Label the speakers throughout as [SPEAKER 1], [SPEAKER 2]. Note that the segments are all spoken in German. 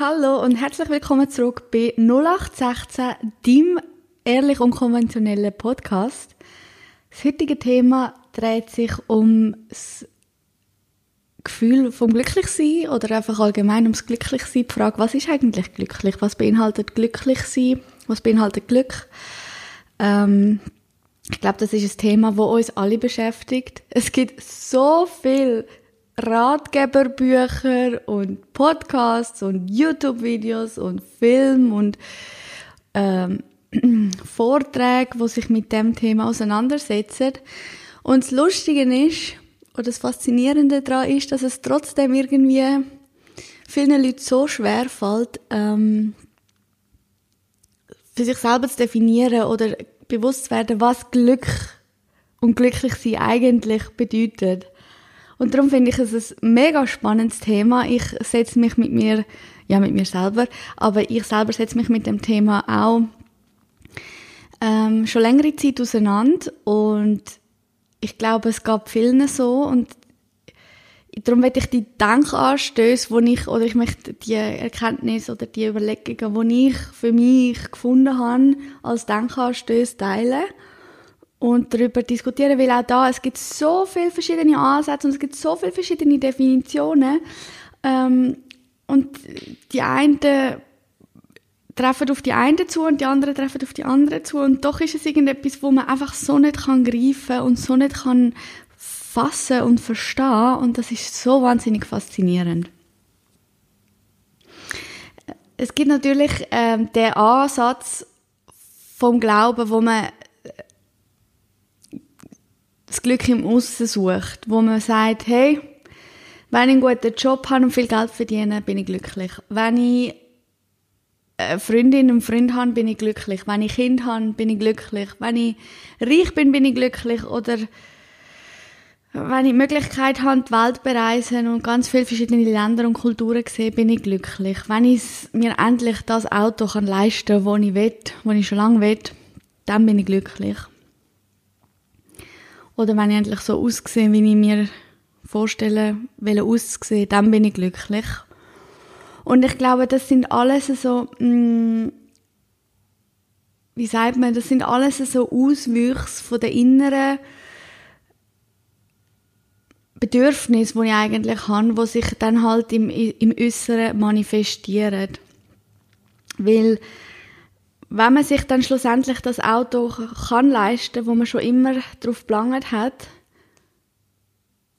[SPEAKER 1] Hallo und herzlich willkommen zurück bei 0816, dem ehrlich unkonventionellen Podcast. Das heutige Thema dreht sich um das Gefühl vom Glücklichsein oder einfach allgemein ums Glücklichsein. Die Frage, was ist eigentlich glücklich? Was beinhaltet Glücklichsein? Was beinhaltet Glück? Ähm, ich glaube, das ist ein Thema, wo uns alle beschäftigt. Es gibt so viel Ratgeberbücher und Podcasts und YouTube-Videos und Film und ähm, Vorträge, die sich mit dem Thema auseinandersetzen. Und das Lustige ist, oder das Faszinierende daran ist, dass es trotzdem irgendwie vielen Leuten so schwer fällt, ähm, für sich selber zu definieren oder bewusst zu werden, was Glück und glücklich sein eigentlich bedeutet. Und darum finde ich es ein mega spannendes Thema. Ich setze mich mit mir, ja, mit mir selber, aber ich selber setze mich mit dem Thema auch ähm, schon längere Zeit auseinander. Und ich glaube, es gab vielen so. Und darum werde ich die Denkanstöße, wo ich, oder ich möchte die Erkenntnisse oder die Überlegungen, die ich für mich gefunden habe, als Denkanstöße teilen und darüber diskutieren, weil auch da, es gibt so viele verschiedene Ansätze und es gibt so viele verschiedene Definitionen. Ähm, und die einen treffen auf die einen zu und die anderen treffen auf die anderen zu. Und doch ist es irgendetwas, wo man einfach so nicht kann greifen und so nicht kann fassen und verstehen. Und das ist so wahnsinnig faszinierend. Es gibt natürlich ähm, den Ansatz vom Glauben, wo man das Glück im Aussen sucht, wo man sagt, hey, wenn ich einen guten Job habe und viel Geld verdiene, bin ich glücklich. Wenn ich eine Freundin und Freund habe, bin ich glücklich. Wenn ich Kind habe, bin ich glücklich. Wenn ich reich bin, bin ich glücklich. Oder wenn ich die Möglichkeit habe, die Welt bereisen und ganz viele verschiedene Länder und Kulturen sehe, bin ich glücklich. Wenn ich mir endlich das Auto kann leisten kann, das ich will, das ich schon lange will, dann bin ich glücklich. Oder wenn ich endlich so aussehe, wie ich mir vorstelle, will aussehen, dann bin ich glücklich. Und ich glaube, das sind alles so, mh, mm, wie sagt man, das sind alles so Auswüchse von der inneren Bedürfnis, die ich eigentlich habe, wo sich dann halt im, im Äußeren manifestieren. Weil wenn man sich dann schlussendlich das Auto kann leisten, wo man schon immer drauf gelangt hat,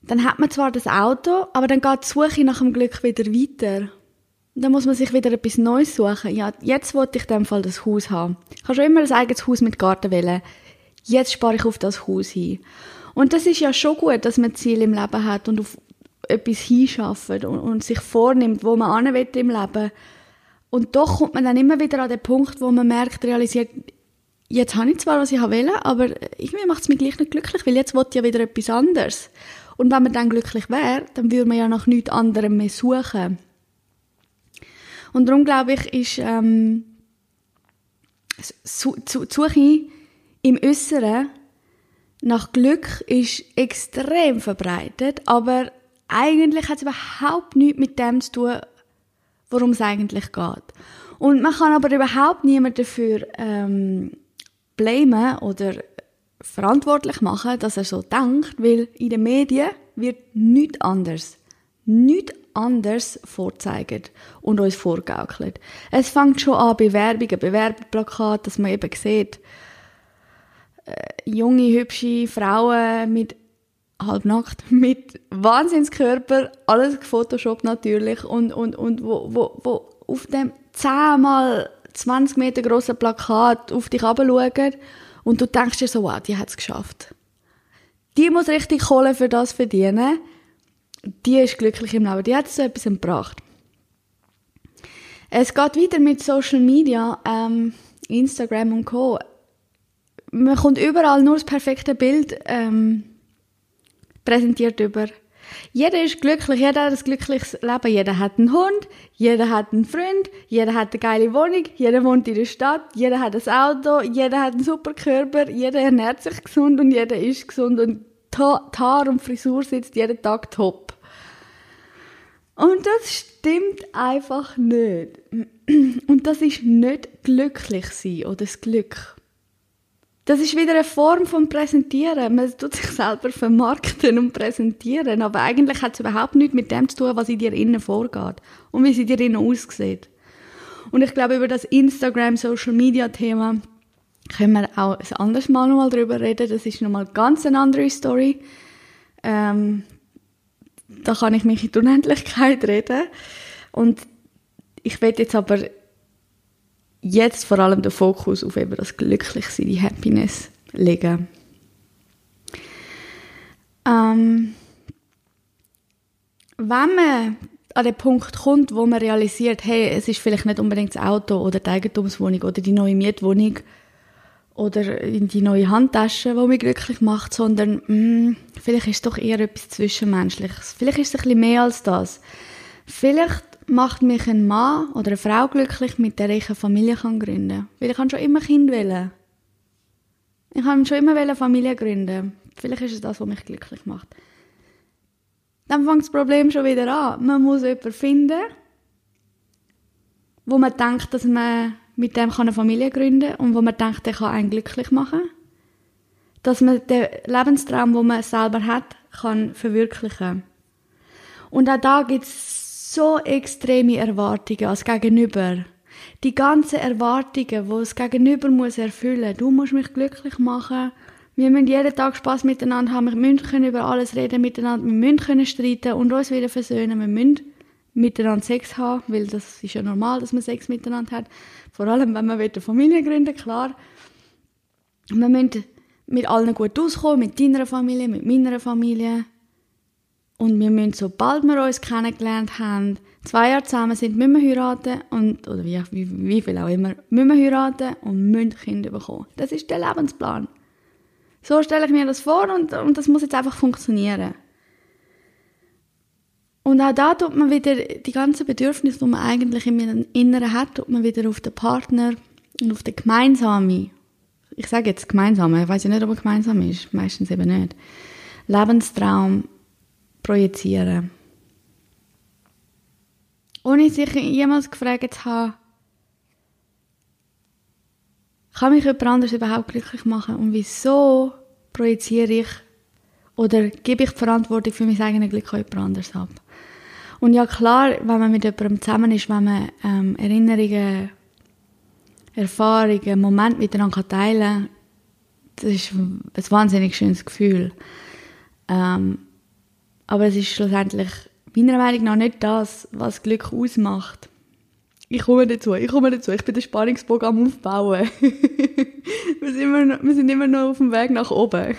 [SPEAKER 1] dann hat man zwar das Auto, aber dann geht die Suche nach dem Glück wieder weiter. dann muss man sich wieder etwas Neues suchen. Ja, jetzt wollte ich in dem Fall das Haus haben. Ich habe schon immer ein eigenes Haus mit Garten wählen. Jetzt spare ich auf das Haus hin. Und das ist ja schon gut, dass man Ziel im Leben hat und auf etwas hinschafft und, und sich vornimmt, wo man hin will im Leben. Und doch kommt man dann immer wieder an den Punkt, wo man merkt, realisiert, jetzt habe ich zwar, was ich will, aber irgendwie macht es mich gleich nicht glücklich, weil jetzt wollte ich ja wieder etwas anderes. Und wenn man dann glücklich wäre, dann würde man ja nach nichts anderem mehr suchen. Und darum glaube ich, ist ähm, die Suche im Äußeren nach Glück ist extrem verbreitet, aber eigentlich hat es überhaupt nichts mit dem zu tun, worum es eigentlich geht. Und man kann aber überhaupt niemanden dafür ähm, blamen oder verantwortlich machen, dass er so denkt, weil in den Medien wird nichts anders, nichts anders vorzeigt und uns vorgaukelt. Es fängt schon an bei Werbungen, Bewerberplakaten, dass man eben sieht, äh, junge, hübsche Frauen mit halbnackt, mit Wahnsinnskörper, alles gefotoshoppt natürlich und, und, und wo, wo, wo auf dem 10 mal 20 Meter grossen Plakat auf dich schauen und du denkst dir so, wow, die hat es geschafft. Die muss richtig Kohle für das verdienen. Die ist glücklich im Leben. Die hat so etwas gebracht. Es geht weiter mit Social Media, ähm, Instagram und Co. Man kommt überall nur das perfekte Bild ähm, präsentiert über. Jeder ist glücklich, jeder hat ein glückliches Leben, jeder hat einen Hund, jeder hat einen Freund, jeder hat eine geile Wohnung, jeder wohnt in der Stadt, jeder hat ein Auto, jeder hat einen super Körper, jeder ernährt sich gesund und jeder ist gesund und Haar und Frisur sitzt jeden Tag top. Und das stimmt einfach nicht. Und das ist nicht glücklich sein oder das Glück. Das ist wieder eine Form von Präsentieren. Man tut sich selber vermarkten und präsentieren, aber eigentlich hat es überhaupt nichts mit dem zu tun, was in dir innen vorgeht und wie sie dir innen aussieht. Und ich glaube, über das Instagram, Social Media Thema können wir auch ein anderes Mal nochmal drüber reden. Das ist nochmal ganz eine andere Story. Ähm, da kann ich mich in die Unendlichkeit reden. Und ich werde jetzt aber jetzt vor allem den Fokus auf eben das Glücklichsein, die Happiness legen. Ähm, wenn man an den Punkt kommt, wo man realisiert, hey, es ist vielleicht nicht unbedingt das Auto oder die Eigentumswohnung oder die neue Mietwohnung oder die neue Handtasche, die mich glücklich macht, sondern mh, hm, vielleicht ist es doch eher etwas Zwischenmenschliches. Vielleicht ist es ein bisschen mehr als das. Vielleicht macht mich ein Mann oder eine Frau glücklich, mit der ich eine Familie kann gründen kann. Weil ich schon immer Kind wählen. Ich kann schon immer eine Familie gründen. Vielleicht ist es das, was mich glücklich macht. Dann fängt das Problem schon wieder an. Man muss jemanden finden, wo man denkt, dass man mit dem eine Familie gründen kann und wo man denkt, der kann einen glücklich machen. Dass man den Lebenstraum, den man selber hat, kann verwirklichen. Und auch da gibt es so extreme Erwartungen als Gegenüber. Die ganzen Erwartungen, die das Gegenüber muss erfüllen. Du musst mich glücklich machen. Wir müssen jeden Tag Spaß miteinander haben. Wir müssen über alles reden miteinander. Wir müssen streiten und uns wieder versöhnen. Wir müssen miteinander Sex haben, weil das ist ja normal, dass man Sex miteinander hat. Vor allem, wenn man eine Familie gründen klar. Wir müssen mit allen gut auskommen, mit deiner Familie, mit meiner Familie. Und wir müssen, sobald wir uns kennengelernt haben, zwei Jahre zusammen sind, müssen wir heiraten und, oder wie, wie, wie viel auch immer, müssen wir heiraten und müssen Kinder bekommen. Das ist der Lebensplan. So stelle ich mir das vor und, und das muss jetzt einfach funktionieren. Und auch da tut man wieder die ganzen Bedürfnisse, die man eigentlich im Inneren hat, tut man wieder auf den Partner und auf den gemeinsamen, ich sage jetzt gemeinsame, ich weiß ja nicht, ob er gemeinsam ist, meistens eben nicht, Lebenstraum projizieren. Ohne sich jemals gefragt zu haben, kann mich jemand anderes überhaupt glücklich machen und wieso projiziere ich oder gebe ich die Verantwortung für mein eigenes Glück an jemand anderes ab. Und ja klar, wenn man mit jemandem zusammen ist, wenn man ähm, Erinnerungen, Erfahrungen, Momente miteinander teilen kann, das ist ein wahnsinnig schönes Gefühl. Ähm, aber es ist schlussendlich meiner Meinung nach nicht das, was Glück ausmacht. Ich komme dazu, ich komme dazu. Ich bin den Spannungsbogen am Aufbauen. wir, sind immer noch, wir sind immer noch auf dem Weg nach oben.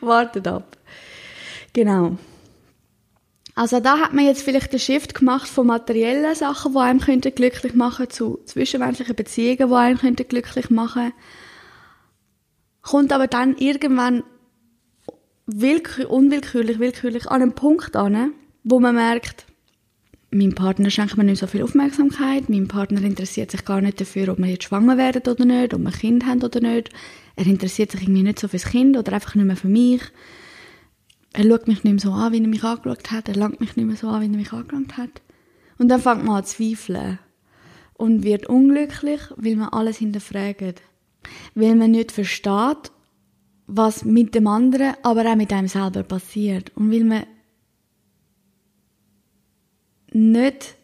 [SPEAKER 1] Wartet ab. Genau. Also da hat man jetzt vielleicht den Shift gemacht von materiellen Sachen, die einem könnten glücklich machen, zu zwischenmenschlichen Beziehungen, die einem könnten glücklich machen. Kommt aber dann irgendwann willkür, unwillkürlich, willkürlich an einen Punkt an, wo man merkt, mein Partner schenkt mir nicht so viel Aufmerksamkeit, mein Partner interessiert sich gar nicht dafür, ob wir jetzt schwanger werden oder nicht, ob wir ein Kind haben oder nicht. Er interessiert sich irgendwie nicht so fürs Kind oder einfach nicht mehr für mich. Er schaut mich nicht mehr so an, wie er mich angeschaut hat. Er langt mich nicht mehr so an, wie er mich angelangt hat. Und dann fängt man an zu zweifeln. Und wird unglücklich, weil man alles hinterfragt. Weil man nicht versteht, was mit dem anderen, aber auch mit einem selber passiert. Und weil man nicht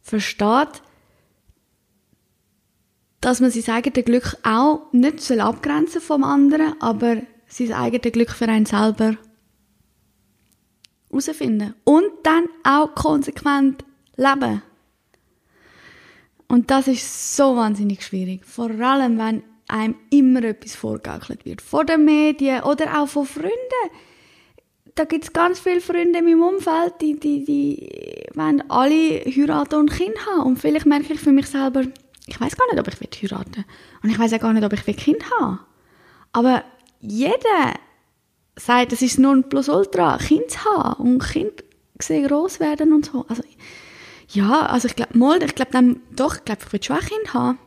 [SPEAKER 1] versteht, dass man sein eigenes Glück auch nicht abgrenzen vom anderen, aber sein eigenes Glück für einen selber herausfinden. Und dann auch konsequent leben. Und das ist so wahnsinnig schwierig. Vor allem, wenn einem immer etwas vorgegaukelt wird. Von den Medien oder auch von Freunden. Da gibt es ganz viele Freunde in meinem Umfeld, die, die, die wollen alle heiraten und Kind haben. Und vielleicht merke ich für mich selber, ich weiß gar nicht, ob ich heiraten will. Und ich weiß auch gar nicht, ob ich ein Kind haben Aber jeder sagt, es ist nur ein Plus-Ultra, Kind zu haben und Kind sehen gross werden und so. Also, ja, also ich glaube, ich glaube dann, doch, ich glaube, ich will schon ein Kind haben.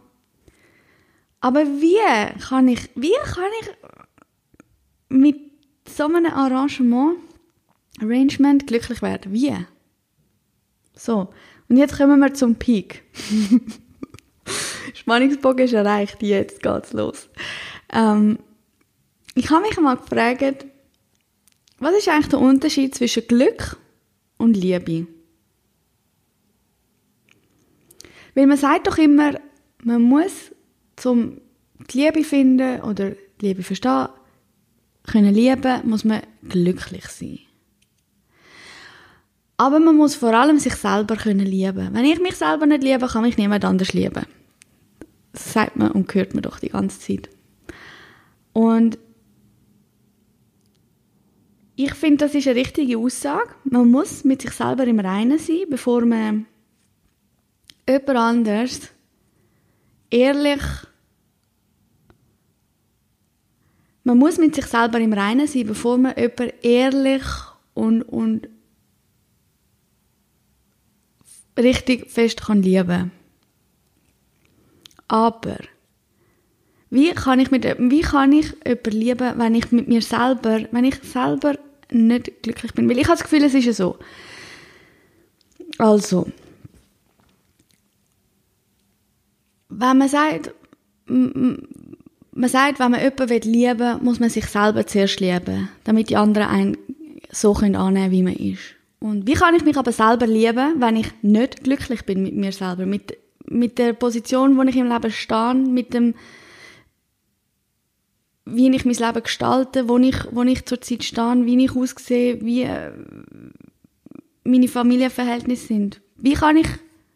[SPEAKER 1] Aber wie kann ich, wie kann ich mit so einem Arrangement, Arrangement glücklich werden? Wie? So, und jetzt kommen wir zum Peak. Spannungsbogen ist erreicht, jetzt geht's los. Ähm, ich habe mich mal gefragt, was ist eigentlich der Unterschied zwischen Glück und Liebe? Weil man sagt doch immer, man muss zum die Liebe finden oder die Liebe verstehen, können lieben, muss man glücklich sein. Aber man muss vor allem sich selber können lieben. Wenn ich mich selber nicht liebe, kann mich niemand anders lieben. Das sagt man und hört man doch die ganze Zeit. Und ich finde, das ist eine richtige Aussage. Man muss mit sich selber im Reinen sein, bevor man jemand anders ehrlich man muss mit sich selber im Reinen sein, bevor man jemand ehrlich und, und richtig fest kann lieben Aber wie kann ich mit wie kann ich jemanden lieben, wenn ich mit mir selber, wenn ich selber nicht glücklich bin? Weil ich habe das Gefühl, es ist ja so. Also, wenn man sagt, man sagt, wenn man jemanden lieben will, muss man sich selber zuerst lieben, damit die anderen einen so annehmen können, wie man ist. Und wie kann ich mich aber selber lieben, wenn ich nicht glücklich bin mit mir selber, mit, mit der Position, wo ich im Leben stehe, mit dem, wie ich mein Leben gestalte, wo ich, wo ich zurzeit stehe, wie ich aussehe, wie äh, meine Familienverhältnisse sind. Wie kann ich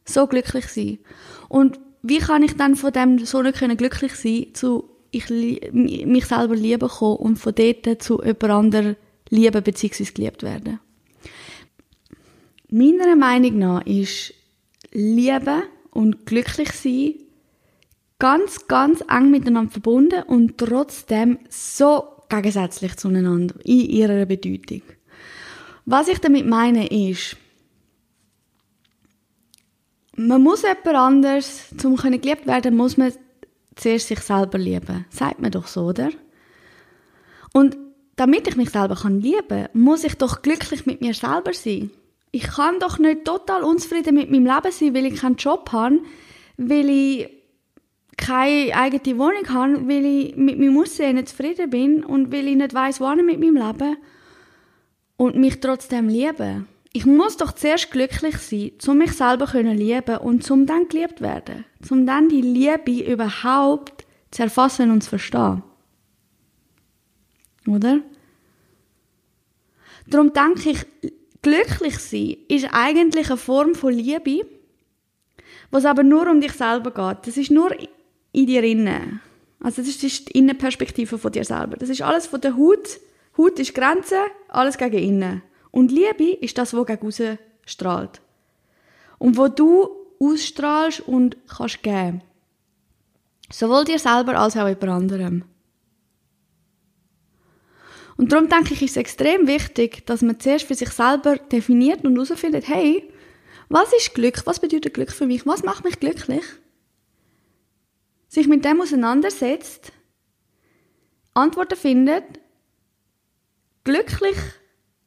[SPEAKER 1] so glücklich sein? Und wie kann ich dann von dem so nicht glücklich sein, zu ich mich selber lieben kann und von dort zu jemand anderem lieben bzw. geliebt werden? Meiner Meinung nach ist Liebe und glücklich sein ganz, ganz eng miteinander verbunden und trotzdem so gegensätzlich zueinander in ihrer Bedeutung. Was ich damit meine ist, man muss jemand anders, zum geliebt werden, muss man zuerst sich selber lieben. Sagt man doch so, oder? Und damit ich mich selber kann lieben, muss ich doch glücklich mit mir selber sein. Ich kann doch nicht total unzufrieden mit meinem Leben sein, weil ich keinen Job habe, weil ich keine eigene Wohnung habe, weil ich mit meinem Aussehen nicht zufrieden bin und weil ich nicht weiß, wohin mit meinem Leben und mich trotzdem lieben. Ich muss doch zuerst glücklich sein, um mich selber zu lieben und zum dann geliebt werden, um dann die Liebe überhaupt zu erfassen und zu verstehen. Oder? Darum denke ich, glücklich sein ist eigentlich eine Form von Liebe, was aber nur um dich selber geht. Das ist nur in dir innen. Also das ist die Innenperspektive von dir selber. Das ist alles von der Haut. Haut ist Grenze, alles gegen innen. Und Liebe ist das, was gegen raus strahlt. Und wo du ausstrahlst und kannst geben. Sowohl dir selber als auch jemand anderem. Und darum denke ich, ist es extrem wichtig, dass man zuerst für sich selber definiert und herausfindet, hey, was ist Glück? Was bedeutet Glück für mich? Was macht mich glücklich? Sich mit dem auseinandersetzt, Antworten findet, glücklich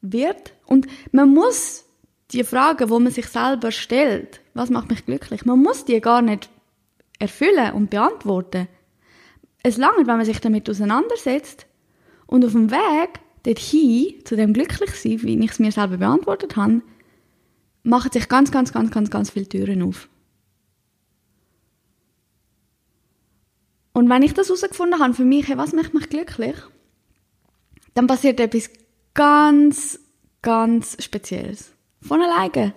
[SPEAKER 1] wird. Und man muss die Frage, wo man sich selber stellt, was macht mich glücklich, man muss die gar nicht erfüllen und beantworten. Es langt, wenn man sich damit auseinandersetzt und auf dem Weg dorthin, zu dem Glücklichsein, wie ich es mir selber beantwortet habe, machen sich ganz, ganz, ganz, ganz, ganz viele Türen auf. Und wenn ich das herausgefunden habe, für mich, hey, was macht mich glücklich, dann passiert etwas ganz, ganz Spezielles. Von alleine.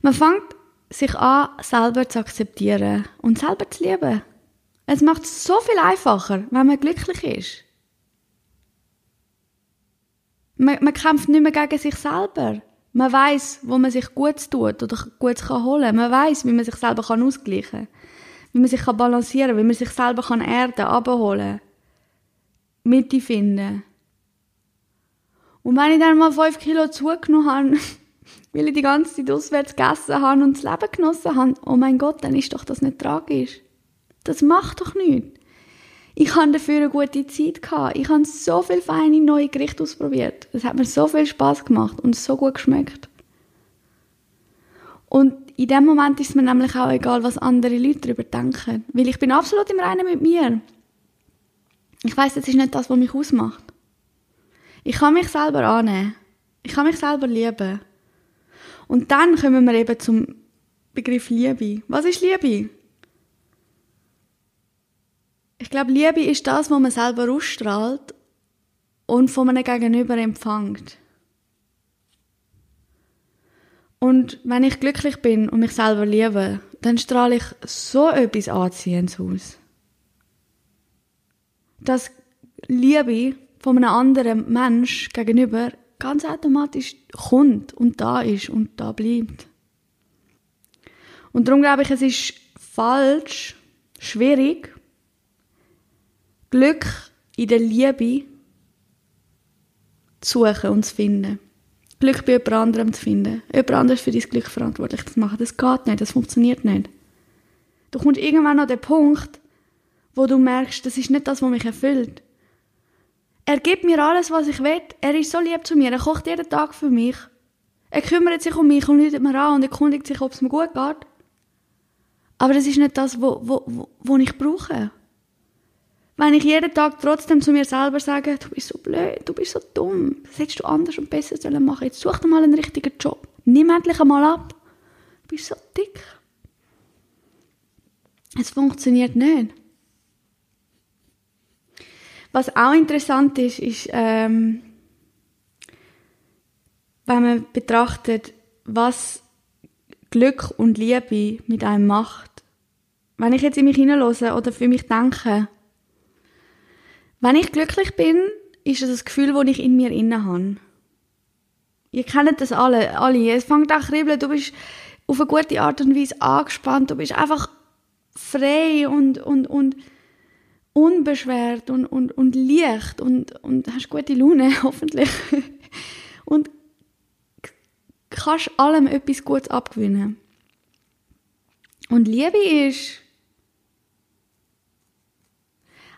[SPEAKER 1] Man fängt sich an, selber zu akzeptieren und selber zu lieben. Es macht es so viel einfacher, wenn man glücklich ist. Man, man kämpft nicht mehr gegen sich selber. Man weiß, wo man sich gut tut oder gut kann holen. Man weiß, wie man sich selber kann ausgleichen kann, wie man sich kann balancieren, wie man sich selber kann erden, abholen, Mitte finden. Und wenn ich dann mal fünf Kilo zugenommen habe, weil ich die ganze Zeit auswärts gegessen habe und das Leben genossen habe, oh mein Gott, dann ist doch das nicht tragisch. Das macht doch nichts. Ich hatte dafür eine gute Zeit. Gehabt. Ich habe so viele feine neue Gerichte ausprobiert. Es hat mir so viel Spaß gemacht und so gut geschmeckt. Und in dem Moment ist es mir nämlich auch egal, was andere Leute darüber denken. Weil ich bin absolut im Reinen mit mir. Ich weiß, das ist nicht das, was mich ausmacht. Ich kann mich selber annehmen. Ich kann mich selber lieben. Und dann kommen wir eben zum Begriff Liebe. Was ist Liebe? Ich glaube, Liebe ist das, was man selber ausstrahlt und von einem Gegenüber empfängt. Und wenn ich glücklich bin und mich selber liebe, dann strahle ich so etwas Anziehendes aus. Dass Liebe von einem anderen Mensch gegenüber ganz automatisch kommt und da ist und da bleibt. Und darum glaube ich, es ist falsch, schwierig, Glück in der Liebe zu suchen und zu finden. Glück bei jemand anderem zu finden. Jemand anderes für dein Glück verantwortlich zu machen. Das geht nicht, das funktioniert nicht. Du kommst irgendwann an den Punkt, wo du merkst, das ist nicht das, was mich erfüllt. Er gibt mir alles, was ich will. Er ist so lieb zu mir. Er kocht jeden Tag für mich. Er kümmert sich um mich und läutet mir an und erkundigt sich, ob es mir gut geht. Aber das ist nicht das, was ich brauche. Wenn ich jeden Tag trotzdem zu mir selber sage, du bist so blöd, du bist so dumm, das hättest du anders und besser sollen machen. Jetzt such dir mal einen richtigen Job. Nimm endlich einmal ab. Du bist so dick. Es funktioniert nicht. Was auch interessant ist, ist, ähm, wenn man betrachtet, was Glück und Liebe mit einem macht. Wenn ich jetzt in mich hineinlose oder für mich denke, wenn ich glücklich bin, ist das das Gefühl, das ich in mir inne habe. Ihr kennt das alle, alle. Es fängt an kribbeln, du bist auf eine gute Art und Weise angespannt, du bist einfach frei und, und, und unbeschwert und, und, und leicht und, und hast gute Laune, hoffentlich. und kannst allem etwas Gutes abgewinnen. Und Liebe ist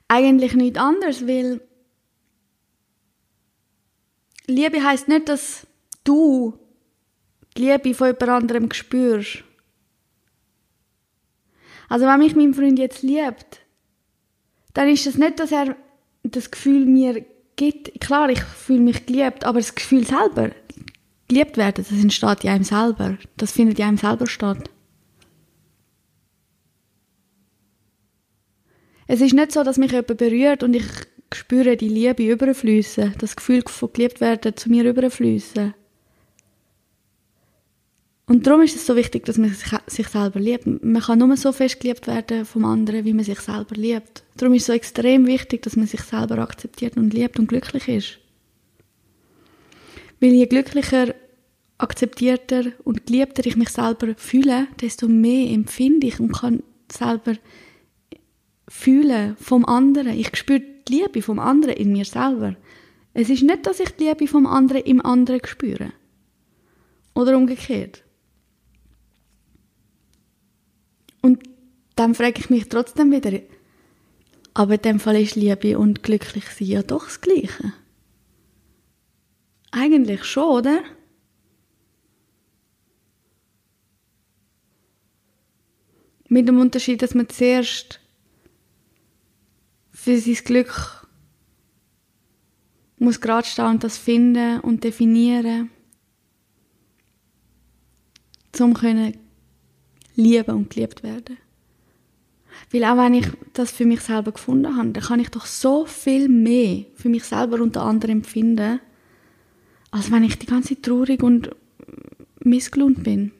[SPEAKER 1] eigentlich nichts anderes, weil Liebe heißt nicht, dass du die Liebe von jemand anderem spürst. Also wenn mich mein Freund jetzt liebt, dann ist es nicht, dass er das Gefühl mir gibt. Klar, ich fühle mich geliebt, aber das Gefühl selber, geliebt werden, das entsteht in einem selber. Das findet in einem selber statt. Es ist nicht so, dass mich jemand berührt und ich spüre die Liebe überfließen, das Gefühl von geliebt werden zu mir überfließen. Und darum ist es so wichtig, dass man sich selber liebt. Man kann nur so fest geliebt werden vom anderen, wie man sich selber liebt. Darum ist es so extrem wichtig, dass man sich selber akzeptiert und liebt und glücklich ist. Weil je glücklicher, akzeptierter und geliebter ich mich selber fühle, desto mehr empfinde ich und kann selber fühlen vom anderen. Ich spüre die Liebe vom anderen in mir selber. Es ist nicht, dass ich die Liebe vom anderen im anderen spüre. Oder umgekehrt. Und dann frage ich mich trotzdem wieder, aber in dem Fall ist Liebe und glücklich sein ja doch das Gleiche. Eigentlich schon, oder? Mit dem Unterschied, dass man zuerst für sein Glück muss gerade stehen und das finden und definieren, um können lieben und geliebt werden. Weil auch wenn ich das für mich selber gefunden habe, dann kann ich doch so viel mehr für mich selber unter anderem empfinden, als wenn ich die ganze Zeit traurig und missgelohnt bin.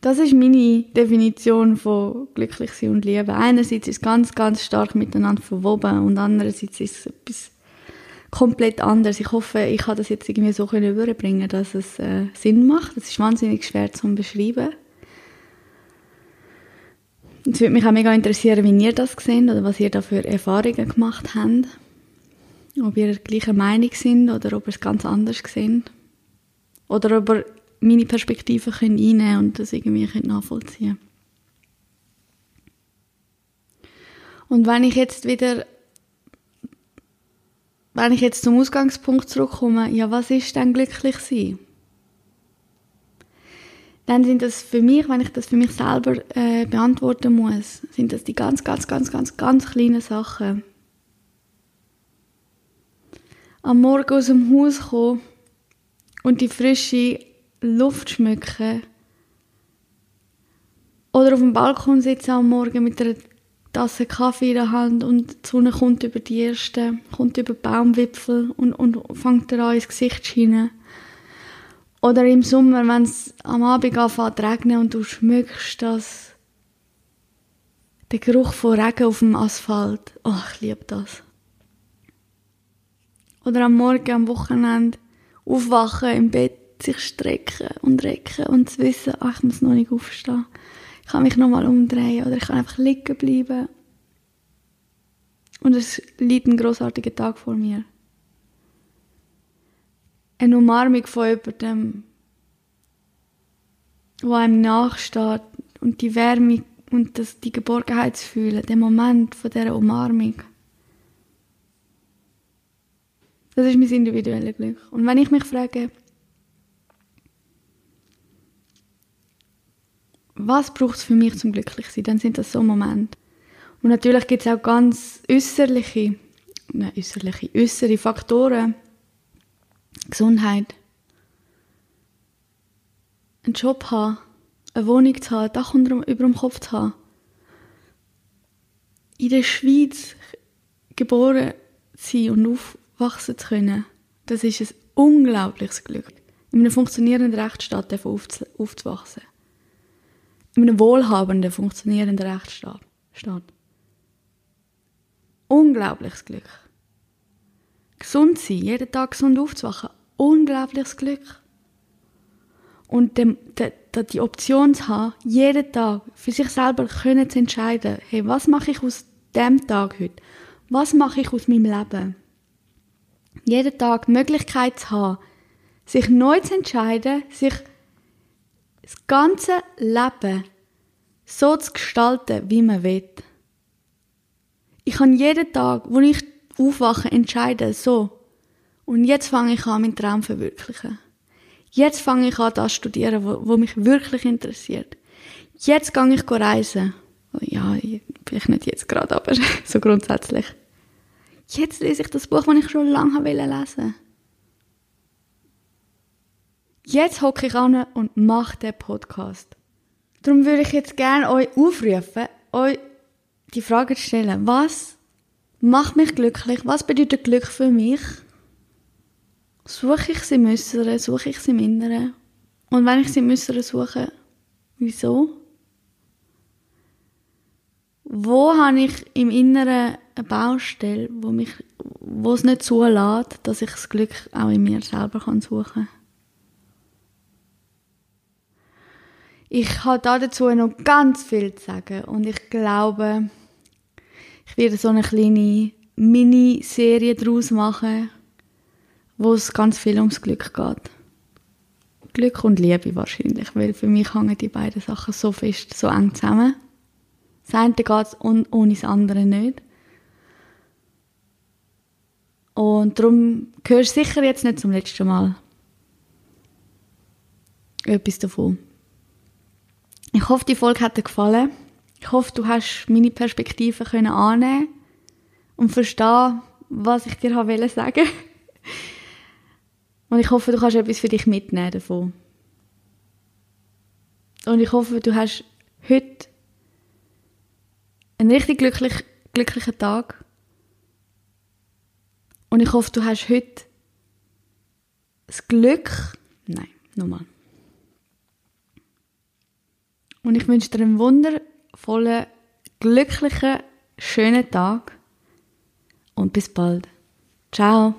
[SPEAKER 1] Das ist meine Definition von glücklich sein und lieben. Einerseits ist es ganz, ganz stark miteinander verwoben und andererseits ist es etwas komplett anders. Ich hoffe, ich kann das jetzt irgendwie so überbringen, dass es äh, Sinn macht. Das ist wahnsinnig schwer zu beschreiben. Es würde mich auch mega interessieren, wie ihr das seht oder was ihr da für Erfahrungen gemacht habt. Ob ihr gleicher Meinung sind oder ob ihr es ganz anders seht. Oder ob ihr meine Perspektive können einnehmen und das irgendwie nachvollziehen Und wenn ich jetzt wieder wenn ich jetzt zum Ausgangspunkt zurückkomme, ja, was ist denn glücklich sein? Dann sind das für mich, wenn ich das für mich selber äh, beantworten muss, sind das die ganz, ganz, ganz, ganz, ganz kleinen Sachen. Am Morgen aus dem Haus kommen und die frische Luft schmücken. Oder auf dem Balkon sitzen am Morgen mit einer Tasse Kaffee in der Hand und die Sonne kommt über die ersten, kommt über die Baumwipfel und, und fängt an ins Gesicht zu scheinen. Oder im Sommer, wenn es am Abend anfängt zu regnen und du schmückst das, der Geruch von Regen auf dem Asphalt. Oh, ich liebe das. Oder am Morgen, am Wochenende aufwachen im Bett, sich strecken und recken und zu wissen, ach, ich muss noch nicht aufstehen. Ich kann mich nochmal umdrehen oder ich kann einfach liegen bleiben. Und es liegt ein großartiger Tag vor mir eine Umarmung von jemandem, wo einem nachsteht und die Wärme und das, die Geborgenheit zu fühlen, der Moment von dieser Umarmung. Das ist mein individuelles Glück. Und wenn ich mich frage, was braucht es für mich zum glücklich sein, dann sind das so Momente. Und natürlich gibt es auch ganz äußerliche, nein, äußerliche, äußere Faktoren, Gesundheit. Einen Job haben, eine Wohnung zu haben, ein Dach über dem Kopf zu haben. In der Schweiz geboren zu sein und aufwachsen zu können, das ist ein unglaubliches Glück. In einem funktionierenden Rechtsstaat aufzuwachsen. In einem wohlhabenden, funktionierenden Rechtsstaat. Unglaubliches Glück gesund sein, jeden Tag gesund aufzuwachen, unglaubliches Glück. Und dem, de, de, die Option zu haben, jeden Tag für sich selber können zu entscheiden, hey, was mache ich aus dem Tag heute? Was mache ich aus meinem Leben? Jeden Tag die Möglichkeit zu haben, sich neu zu entscheiden, sich das ganze Leben so zu gestalten, wie man will. Ich kann jeden Tag, wo ich aufwachen, entscheiden, so. Und jetzt fange ich an, meinen Traum zu verwirklichen. Jetzt fange ich an, das zu studieren, wo mich wirklich interessiert. Jetzt gehe ich reisen. Ja, vielleicht nicht jetzt gerade, aber so grundsätzlich. Jetzt lese ich das Buch, das ich schon lange lesen wollte. Jetzt hocke ich an und mache den Podcast. Darum würde ich jetzt gerne euch aufrufen, euch die Frage zu stellen, was macht mich glücklich? Was bedeutet Glück für mich? Suche ich sie im Äußeren, suche ich sie im Inneren? Und wenn ich sie im Äußeren suche, wieso? Wo habe ich im Inneren eine Baustelle, wo, mich, wo es nicht zulässt, dass ich das Glück auch in mir selber suchen kann? Ich habe dazu noch ganz viel zu sagen und ich glaube, ich werde so eine kleine Miniserie daraus machen, wo es ganz viel ums Glück geht. Glück und Liebe wahrscheinlich, weil für mich hängen die beiden Sachen so fest, so eng zusammen. Das eine geht ohne das andere nicht. Und darum hörst du sicher jetzt nicht zum letzten Mal etwas davon. Ich hoffe, die Folge hat dir gefallen. Ich hoffe, du hast meine Perspektive können annehmen und verstehen, was ich dir wollte sagen. Und ich hoffe, du kannst etwas für dich mitnehmen davon. Und ich hoffe, du hast heute einen richtig glücklich, glücklichen Tag. Und ich hoffe, du hast heute das Glück. Nein, nochmal. Und ich wünsche dir einen Wunder vollen, glücklichen, schönen Tag und bis bald. Ciao.